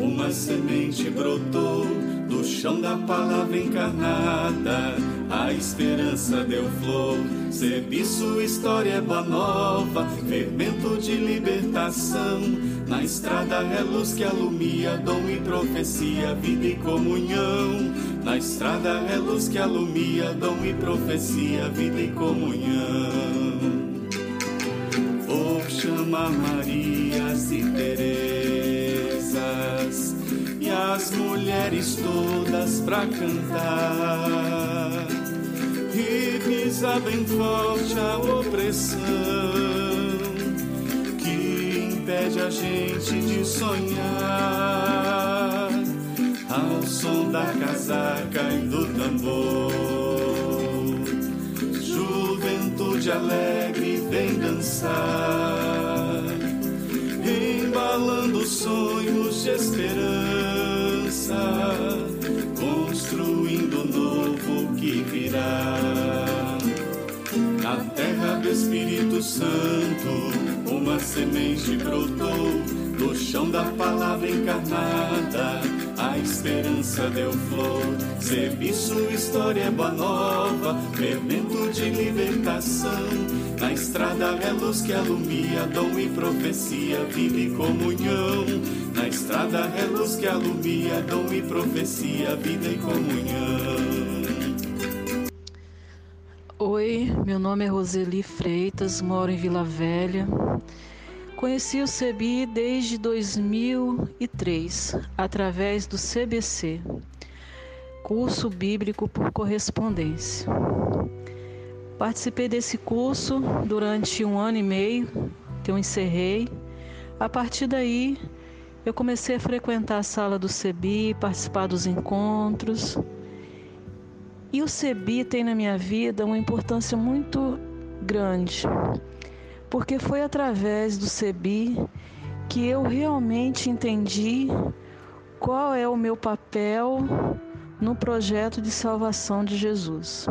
Uma semente brotou do chão da palavra encarnada. A esperança deu flor, sua história boa nova, fermento de libertação. Na estrada é luz que alumia, dom e profecia, vida e comunhão. Na estrada é luz que alumia, dom e profecia, vida e comunhão chama Marias e Terezas e as mulheres todas pra cantar. E pisa bem forte a opressão que impede a gente de sonhar. Ao som da casaca e do tambor juventude alegre vem dançar, embalando sonhos de esperança, construindo o novo que virá. Na terra do Espírito Santo, uma semente brotou, do chão da palavra encarnada a esperança deu flor. Servi sua história boa nova, fermento de libertação. Na estrada é luz que alumia, dom e profecia, vida e comunhão. Na estrada é luz que alumia, dom e profecia, vida e comunhão. Meu nome é Roseli Freitas, moro em Vila Velha. Conheci o CEBI desde 2003, através do CBC, Curso Bíblico por Correspondência. Participei desse curso durante um ano e meio, que eu encerrei. A partir daí, eu comecei a frequentar a sala do CEBI, participar dos encontros. E o CEBI tem na minha vida uma importância muito grande porque foi através do CEBI que eu realmente entendi qual é o meu papel no projeto de salvação de Jesus.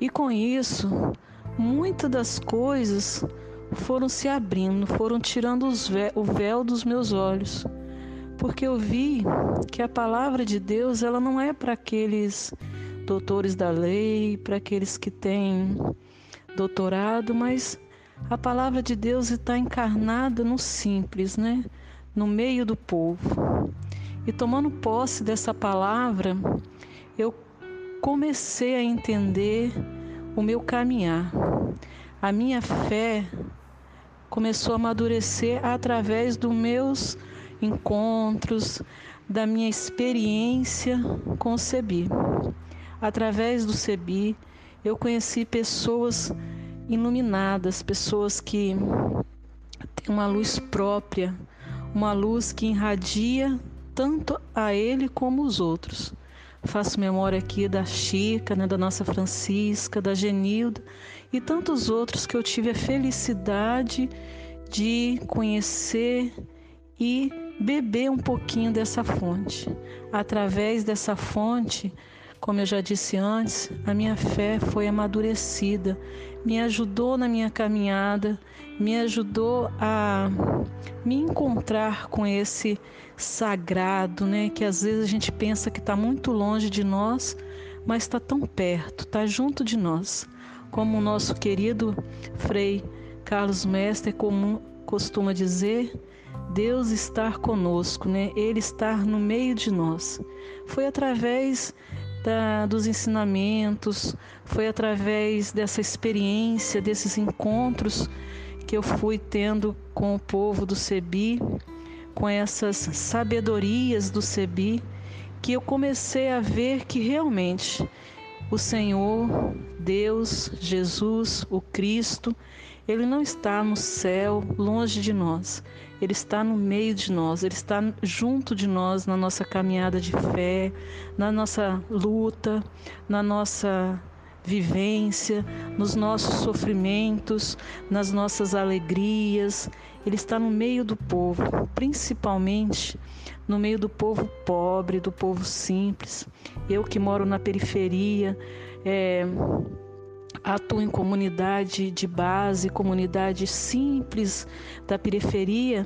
E com isso, muitas das coisas foram se abrindo, foram tirando o véu dos meus olhos, porque eu vi que a palavra de Deus ela não é para aqueles doutores da lei, para aqueles que têm doutorado, mas a palavra de Deus está encarnada no simples, né? No meio do povo. E tomando posse dessa palavra, eu comecei a entender o meu caminhar. A minha fé começou a amadurecer através dos meus encontros, da minha experiência com o CEBI. Através do CEBI, eu conheci pessoas iluminadas, pessoas que têm uma luz própria, uma luz que irradia tanto a ele como os outros. Faço memória aqui da Chica, né, da nossa Francisca, da Genilda e tantos outros que eu tive a felicidade de conhecer e beber um pouquinho dessa fonte. Através dessa fonte, como eu já disse antes, a minha fé foi amadurecida, me ajudou na minha caminhada, me ajudou a me encontrar com esse sagrado, né? Que às vezes a gente pensa que está muito longe de nós, mas está tão perto, está junto de nós. Como o nosso querido Frei Carlos Mestre comum, costuma dizer, Deus estar conosco, né? Ele estar no meio de nós. Foi através da, dos ensinamentos, foi através dessa experiência, desses encontros que eu fui tendo com o povo do Sebi, com essas sabedorias do Sebi, que eu comecei a ver que realmente o Senhor, Deus, Jesus, o Cristo, ele não está no céu, longe de nós. Ele está no meio de nós, ele está junto de nós na nossa caminhada de fé, na nossa luta, na nossa vivência, nos nossos sofrimentos, nas nossas alegrias. Ele está no meio do povo, principalmente no meio do povo pobre, do povo simples. Eu que moro na periferia, é, atuo em comunidade de base, comunidade simples da periferia,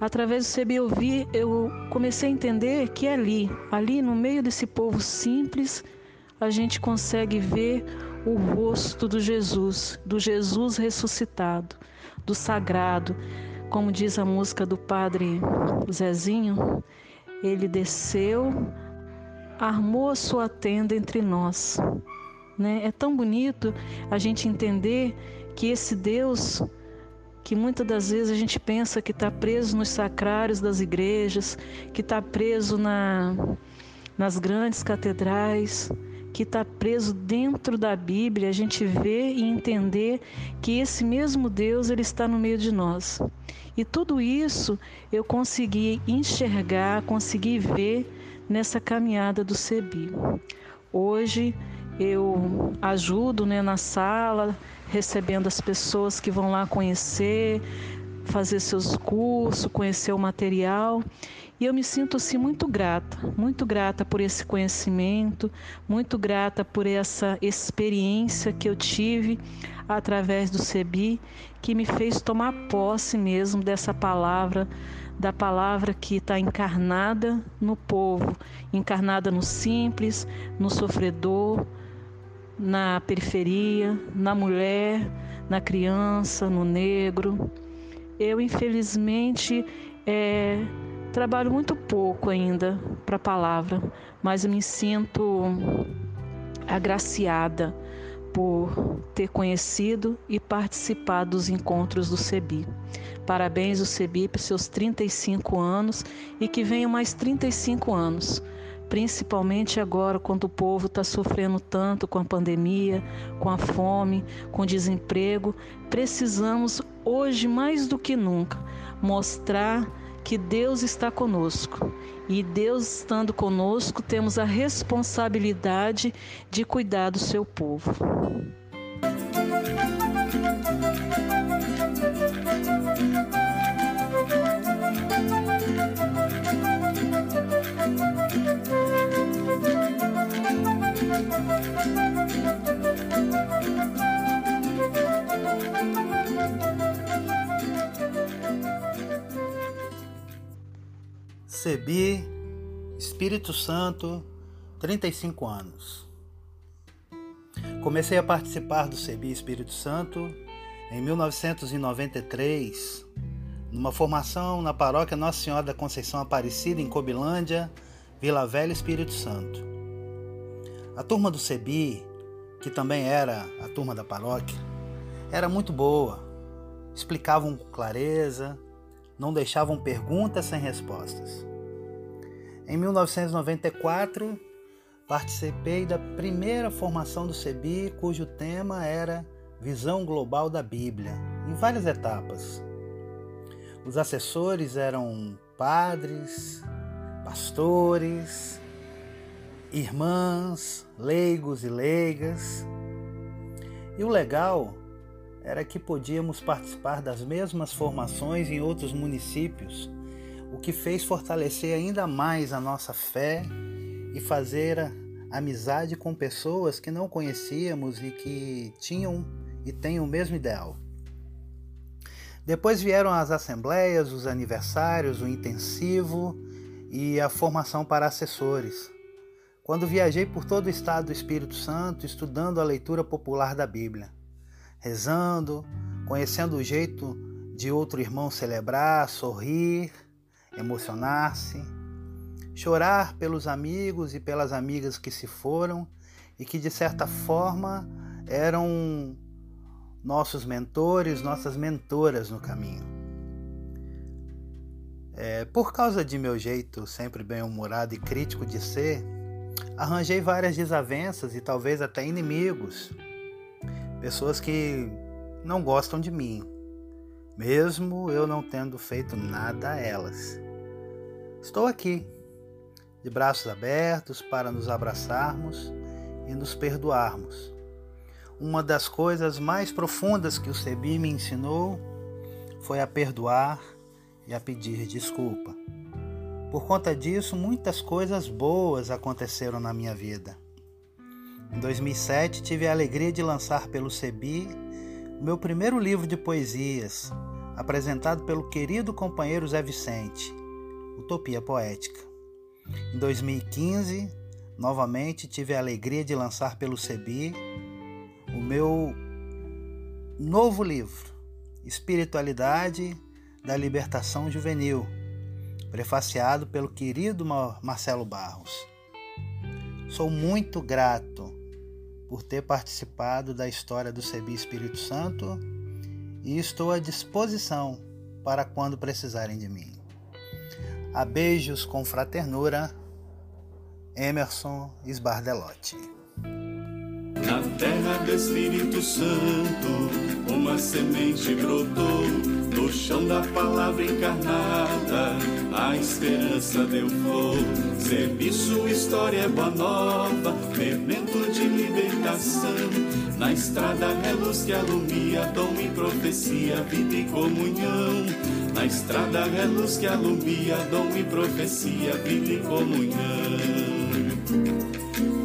através do CB eu vi, eu comecei a entender que ali, ali no meio desse povo simples, a gente consegue ver o rosto do Jesus, do Jesus ressuscitado, do sagrado. Como diz a música do padre Zezinho, ele desceu, armou a sua tenda entre nós. Né? É tão bonito a gente entender que esse Deus, que muitas das vezes a gente pensa que está preso nos sacrários das igrejas, que está preso na, nas grandes catedrais, que está preso dentro da Bíblia, a gente vê e entender que esse mesmo Deus ele está no meio de nós. E tudo isso eu consegui enxergar, consegui ver nessa caminhada do CEBI. Hoje eu ajudo né, na sala, recebendo as pessoas que vão lá conhecer, fazer seus cursos, conhecer o material. E eu me sinto assim muito grata, muito grata por esse conhecimento, muito grata por essa experiência que eu tive através do CEBI, que me fez tomar posse mesmo dessa palavra, da palavra que está encarnada no povo, encarnada no simples, no sofredor, na periferia, na mulher, na criança, no negro. Eu, infelizmente, é, trabalho muito pouco ainda para a palavra, mas me sinto agraciada por ter conhecido e participado dos encontros do CEBI. Parabéns, o CEBI, por seus 35 anos e que venham mais 35 anos principalmente agora, quando o povo está sofrendo tanto com a pandemia, com a fome, com o desemprego. Precisamos, hoje mais do que nunca, mostrar que Deus está conosco. E Deus estando conosco, temos a responsabilidade de cuidar do seu povo. Recebi Espírito Santo, 35 anos. Comecei a participar do CEBI Espírito Santo em 1993, numa formação na paróquia Nossa Senhora da Conceição Aparecida, em Cobilândia, Vila Velha, Espírito Santo. A turma do CEBI, que também era a turma da paróquia, era muito boa, explicavam com clareza, não deixavam perguntas sem respostas. Em 1994, participei da primeira formação do CEBI, cujo tema era Visão Global da Bíblia, em várias etapas. Os assessores eram padres, pastores, irmãs, leigos e leigas. E o legal era que podíamos participar das mesmas formações em outros municípios o que fez fortalecer ainda mais a nossa fé e fazer amizade com pessoas que não conhecíamos e que tinham e têm o mesmo ideal. Depois vieram as assembleias, os aniversários, o intensivo e a formação para assessores. Quando viajei por todo o estado do Espírito Santo, estudando a leitura popular da Bíblia, rezando, conhecendo o jeito de outro irmão celebrar, sorrir emocionar-se, chorar pelos amigos e pelas amigas que se foram e que de certa forma eram nossos mentores, nossas mentoras no caminho. É, por causa de meu jeito sempre bem-humorado e crítico de ser, arranjei várias desavenças e talvez até inimigos, pessoas que não gostam de mim, mesmo eu não tendo feito nada a elas. Estou aqui, de braços abertos para nos abraçarmos e nos perdoarmos. Uma das coisas mais profundas que o Sebi me ensinou foi a perdoar e a pedir desculpa. Por conta disso, muitas coisas boas aconteceram na minha vida. Em 2007, tive a alegria de lançar pelo CEBI o meu primeiro livro de poesias, apresentado pelo querido companheiro Zé Vicente, Utopia Poética. Em 2015, novamente tive a alegria de lançar pelo CEBI o meu novo livro, Espiritualidade da Libertação Juvenil, prefaciado pelo querido Marcelo Barros. Sou muito grato por ter participado da história do CEBI Espírito Santo e estou à disposição para quando precisarem de mim. A beijos com fraternura, Emerson Sbardelotti. Na terra do Espírito Santo, uma semente brotou, no chão da palavra encarnada, a esperança deu flor. Serviço, história é boa nova, fermento de libertação. Na estrada é luz que alumia, dom e profecia, vida e comunhão. Na estrada é luz que alumia, dom e profecia, vida e comunhão.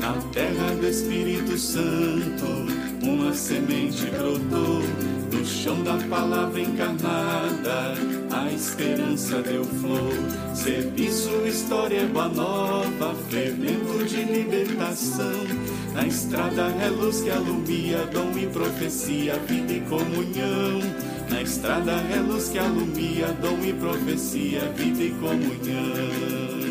Na terra do Espírito Santo, uma semente brotou. No chão da palavra encarnada, esperança deu flor. Serviço, história, boa nova, fermento de libertação. Na estrada é luz que alumia, dom e profecia, vida e comunhão. Na estrada é luz que alumia, dom e profecia, vida e comunhão.